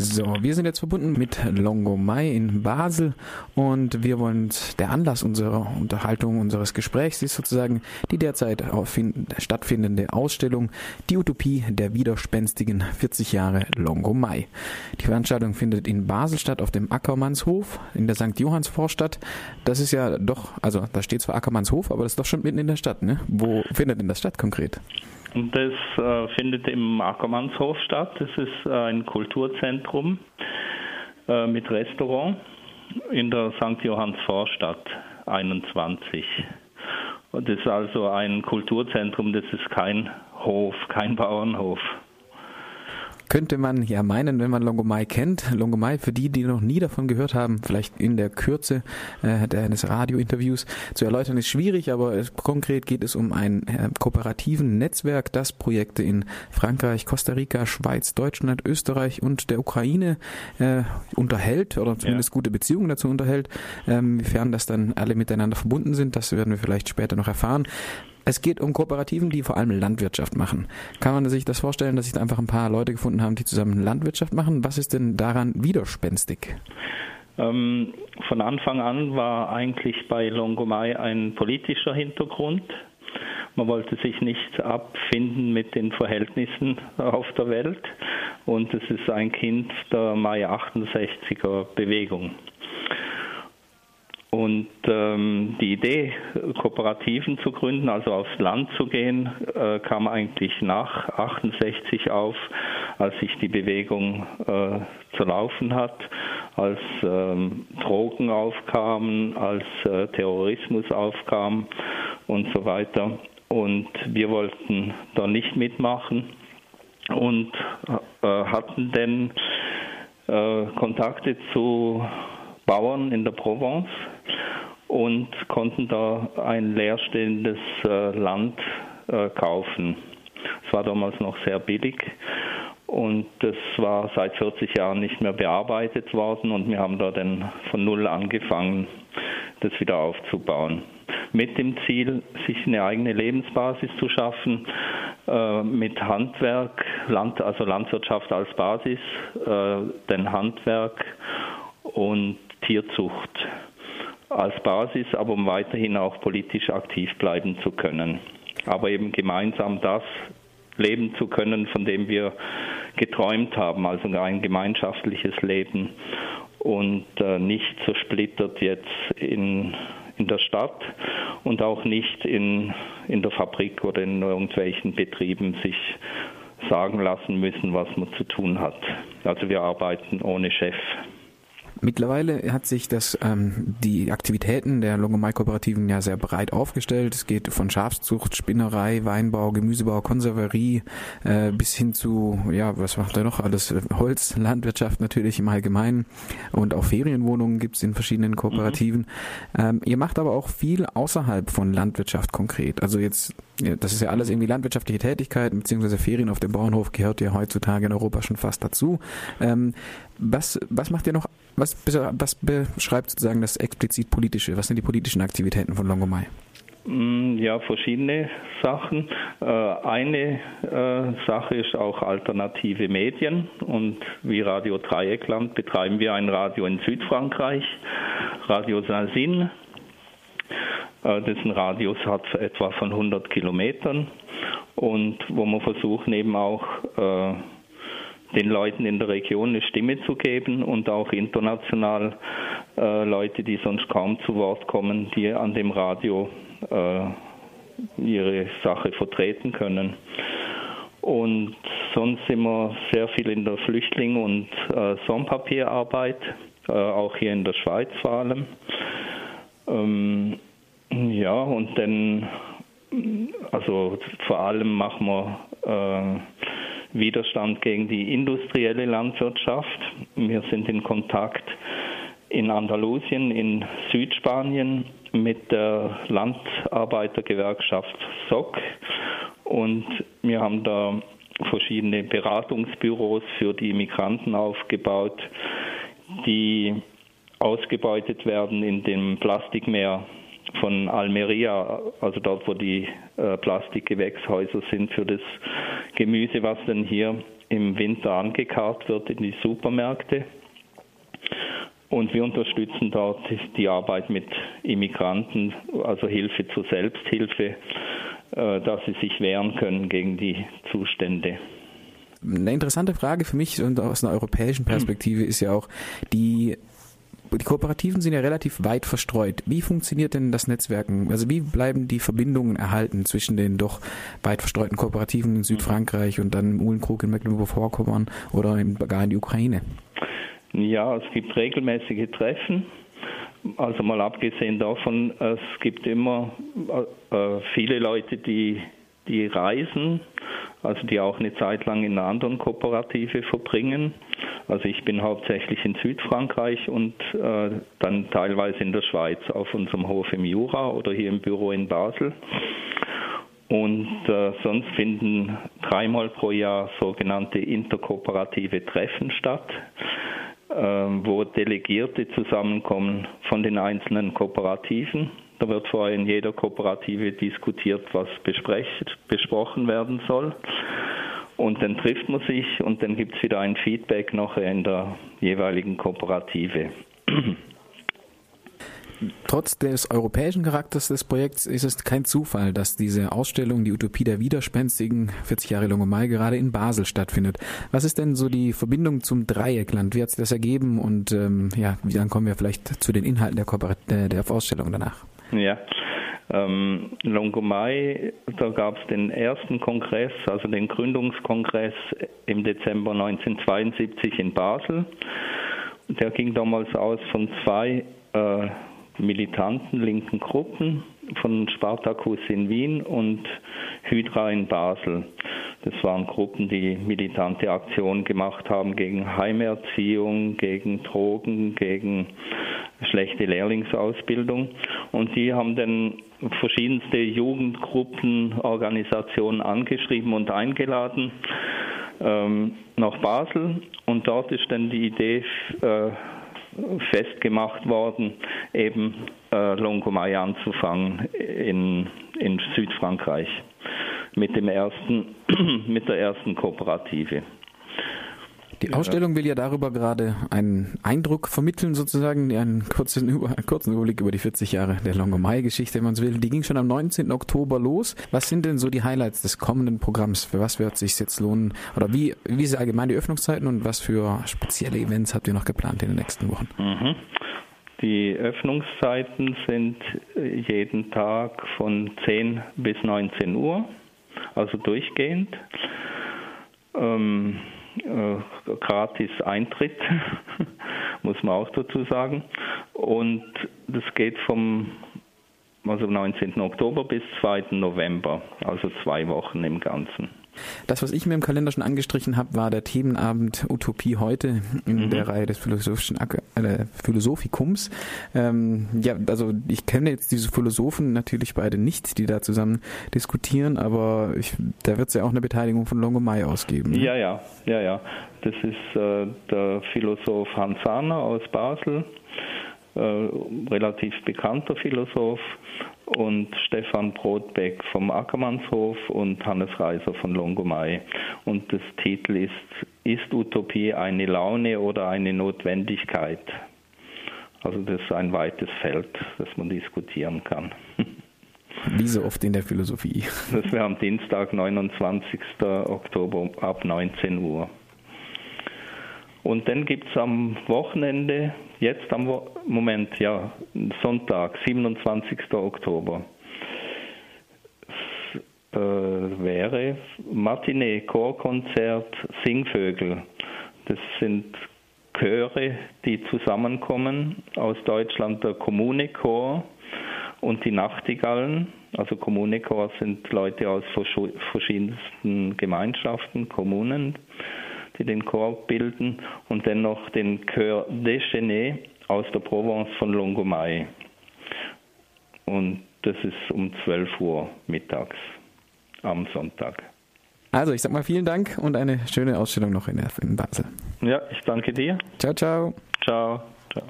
So, wir sind jetzt verbunden mit Longomai in Basel und wir wollen der Anlass unserer Unterhaltung, unseres Gesprächs ist sozusagen die derzeit stattfindende Ausstellung Die Utopie der widerspenstigen 40 Jahre Longomai. Die Veranstaltung findet in Basel statt auf dem Ackermannshof in der St. Johanns Vorstadt. Das ist ja doch, also da steht zwar Ackermannshof, aber das ist doch schon mitten in der Stadt, ne? Wo findet denn das statt konkret? Das äh, findet im Ackermannshof statt. Das ist äh, ein Kulturzentrum äh, mit Restaurant in der St. Johanns Vorstadt 21. Und das ist also ein Kulturzentrum, das ist kein Hof, kein Bauernhof könnte man ja meinen, wenn man Longomai kennt. Longomai, für die, die noch nie davon gehört haben, vielleicht in der Kürze äh, eines Radiointerviews zu erläutern, ist schwierig, aber es, konkret geht es um ein äh, kooperativen Netzwerk, das Projekte in Frankreich, Costa Rica, Schweiz, Deutschland, Österreich und der Ukraine äh, unterhält oder zumindest ja. gute Beziehungen dazu unterhält. Ähm, wiefern das dann alle miteinander verbunden sind, das werden wir vielleicht später noch erfahren. Es geht um Kooperativen, die vor allem Landwirtschaft machen. Kann man sich das vorstellen, dass sich da einfach ein paar Leute gefunden haben, die zusammen Landwirtschaft machen? Was ist denn daran widerspenstig? Ähm, von Anfang an war eigentlich bei Longomai ein politischer Hintergrund. Man wollte sich nicht abfinden mit den Verhältnissen auf der Welt und es ist ein Kind der Mai 68er Bewegung. Und ähm, die Idee, Kooperativen zu gründen, also aufs Land zu gehen, äh, kam eigentlich nach 68 auf, als sich die Bewegung äh, zu laufen hat, als ähm, Drogen aufkamen, als äh, Terrorismus aufkam und so weiter. Und wir wollten da nicht mitmachen und äh, hatten dann äh, Kontakte zu Bauern in der Provence und konnten da ein leerstehendes äh, Land äh, kaufen. Es war damals noch sehr billig und das war seit 40 Jahren nicht mehr bearbeitet worden und wir haben da dann von Null angefangen, das wieder aufzubauen. Mit dem Ziel, sich eine eigene Lebensbasis zu schaffen, äh, mit Handwerk, Land, also Landwirtschaft als Basis, äh, dann Handwerk und Tierzucht als Basis, aber um weiterhin auch politisch aktiv bleiben zu können. Aber eben gemeinsam das leben zu können, von dem wir geträumt haben, also ein gemeinschaftliches Leben und äh, nicht zersplittert jetzt in, in der Stadt und auch nicht in, in der Fabrik oder in irgendwelchen Betrieben sich sagen lassen müssen, was man zu tun hat. Also wir arbeiten ohne Chef. Mittlerweile hat sich das, ähm, die Aktivitäten der Longomai-Kooperativen ja sehr breit aufgestellt. Es geht von Schafszucht, Spinnerei, Weinbau, Gemüsebau, Konserverie äh, bis hin zu, ja, was macht er noch alles? Holz, Landwirtschaft natürlich im Allgemeinen und auch Ferienwohnungen gibt es in verschiedenen Kooperativen. Mhm. Ähm, ihr macht aber auch viel außerhalb von Landwirtschaft konkret. Also jetzt, das ist ja alles irgendwie landwirtschaftliche Tätigkeiten, beziehungsweise Ferien auf dem Bauernhof gehört ja heutzutage in Europa schon fast dazu. Ähm, was, was macht ihr noch, was, was beschreibt sozusagen das explizit politische? Was sind die politischen Aktivitäten von Longomai? Mm, ja, verschiedene Sachen. Äh, eine äh, Sache ist auch alternative Medien und wie Radio Dreieckland betreiben wir ein Radio in Südfrankreich, Radio Salsin. Äh, dessen Radius hat etwa von 100 Kilometern und wo wir versuchen eben auch den Leuten in der Region eine Stimme zu geben und auch international äh, Leute, die sonst kaum zu Wort kommen, die an dem Radio äh, ihre Sache vertreten können. Und sonst sind wir sehr viel in der Flüchtling- und äh, Sonnenpapierarbeit, äh, auch hier in der Schweiz vor allem. Ähm, ja, und dann, also vor allem machen wir äh, Widerstand gegen die industrielle Landwirtschaft. Wir sind in Kontakt in Andalusien, in Südspanien mit der Landarbeitergewerkschaft SOC und wir haben da verschiedene Beratungsbüros für die Migranten aufgebaut, die ausgebeutet werden in dem Plastikmeer von Almeria, also dort, wo die äh, Plastikgewächshäuser sind für das Gemüse, was dann hier im Winter angekarrt wird in die Supermärkte. Und wir unterstützen dort die Arbeit mit Immigranten, also Hilfe zur Selbsthilfe, äh, dass sie sich wehren können gegen die Zustände. Eine interessante Frage für mich und aus einer europäischen Perspektive ist ja auch die die Kooperativen sind ja relativ weit verstreut. Wie funktioniert denn das Netzwerken? Also wie bleiben die Verbindungen erhalten zwischen den doch weit verstreuten Kooperativen in Südfrankreich und dann Uhlenkrug in Mecklenburg-Vorpommern oder in, gar in die Ukraine? Ja, es gibt regelmäßige Treffen. Also mal abgesehen davon, es gibt immer äh, viele Leute, die, die reisen, also die auch eine Zeit lang in einer anderen Kooperative verbringen. Also ich bin hauptsächlich in Südfrankreich und äh, dann teilweise in der Schweiz auf unserem Hof im Jura oder hier im Büro in Basel. Und äh, sonst finden dreimal pro Jahr sogenannte interkooperative Treffen statt, äh, wo Delegierte zusammenkommen von den einzelnen Kooperativen. Da wird vorher in jeder Kooperative diskutiert, was besprochen werden soll. Und dann trifft man sich und dann gibt es wieder ein Feedback noch in der jeweiligen Kooperative. Trotz des europäischen Charakters des Projekts ist es kein Zufall, dass diese Ausstellung, die Utopie der Widerspenstigen, 40 Jahre Mai, gerade in Basel stattfindet. Was ist denn so die Verbindung zum Dreieckland? Wie hat sich das ergeben? Und ähm, ja, dann kommen wir vielleicht zu den Inhalten der, Kooperat der Ausstellung danach. Ja, ähm, Longomai, da gab es den ersten Kongress, also den Gründungskongress im Dezember 1972 in Basel. Der ging damals aus von zwei äh, militanten linken Gruppen, von Spartacus in Wien und Hydra in Basel. Das waren Gruppen, die militante Aktionen gemacht haben gegen Heimerziehung, gegen Drogen, gegen schlechte Lehrlingsausbildung. Und die haben dann verschiedenste Jugendgruppen, Organisationen angeschrieben und eingeladen ähm, nach Basel. Und dort ist dann die Idee äh, festgemacht worden, eben äh, Longomai anzufangen in, in Südfrankreich mit dem ersten, mit der ersten Kooperative. Die Ausstellung will ja darüber gerade einen Eindruck vermitteln, sozusagen, einen kurzen, Über einen kurzen Überblick über die 40 Jahre der Longomai-Geschichte, wenn man so will. Die ging schon am 19. Oktober los. Was sind denn so die Highlights des kommenden Programms? Für was wird es sich jetzt lohnen? Oder wie, wie sind allgemein die Öffnungszeiten und was für spezielle Events habt ihr noch geplant in den nächsten Wochen? Mhm. Die Öffnungszeiten sind jeden Tag von 10 bis 19 Uhr, also durchgehend. Ähm, äh, gratis Eintritt, muss man auch dazu sagen. Und das geht vom also 19. Oktober bis 2. November, also zwei Wochen im Ganzen. Das, was ich mir im Kalender schon angestrichen habe, war der Themenabend Utopie heute in mhm. der Reihe des philosophischen äh, Philosophikums. Ähm, ja, also ich kenne jetzt diese Philosophen natürlich beide nicht, die da zusammen diskutieren, aber ich, da wird es ja auch eine Beteiligung von Longomai ausgeben. Ne? Ja, ja, ja, ja. Das ist äh, der Philosoph Hans Sahner aus Basel. Äh, relativ bekannter Philosoph und Stefan Brotbeck vom Ackermannshof und Hannes Reiser von Longomai. Und das Titel ist Ist Utopie eine Laune oder eine Notwendigkeit? Also das ist ein weites Feld, das man diskutieren kann. Wie so oft in der Philosophie. Das wäre am Dienstag, 29. Oktober ab 19 Uhr. Und dann gibt es am Wochenende, jetzt am Wo Moment, ja, Sonntag, 27. Oktober, äh, wäre Matinee, Chorkonzert, Singvögel. Das sind Chöre, die zusammenkommen aus Deutschland, der Kommune-Chor und die Nachtigallen. Also Kommune-Chor sind Leute aus verschiedensten Gemeinschaften, Kommunen die den Chor bilden, und dann noch den Chœur Déchaîné aus der Provence von Longomai. Und das ist um 12 Uhr mittags am Sonntag. Also, ich sag mal vielen Dank und eine schöne Ausstellung noch in, Basel. Ja, ich danke dir. Ciao, ciao. Ciao. ciao.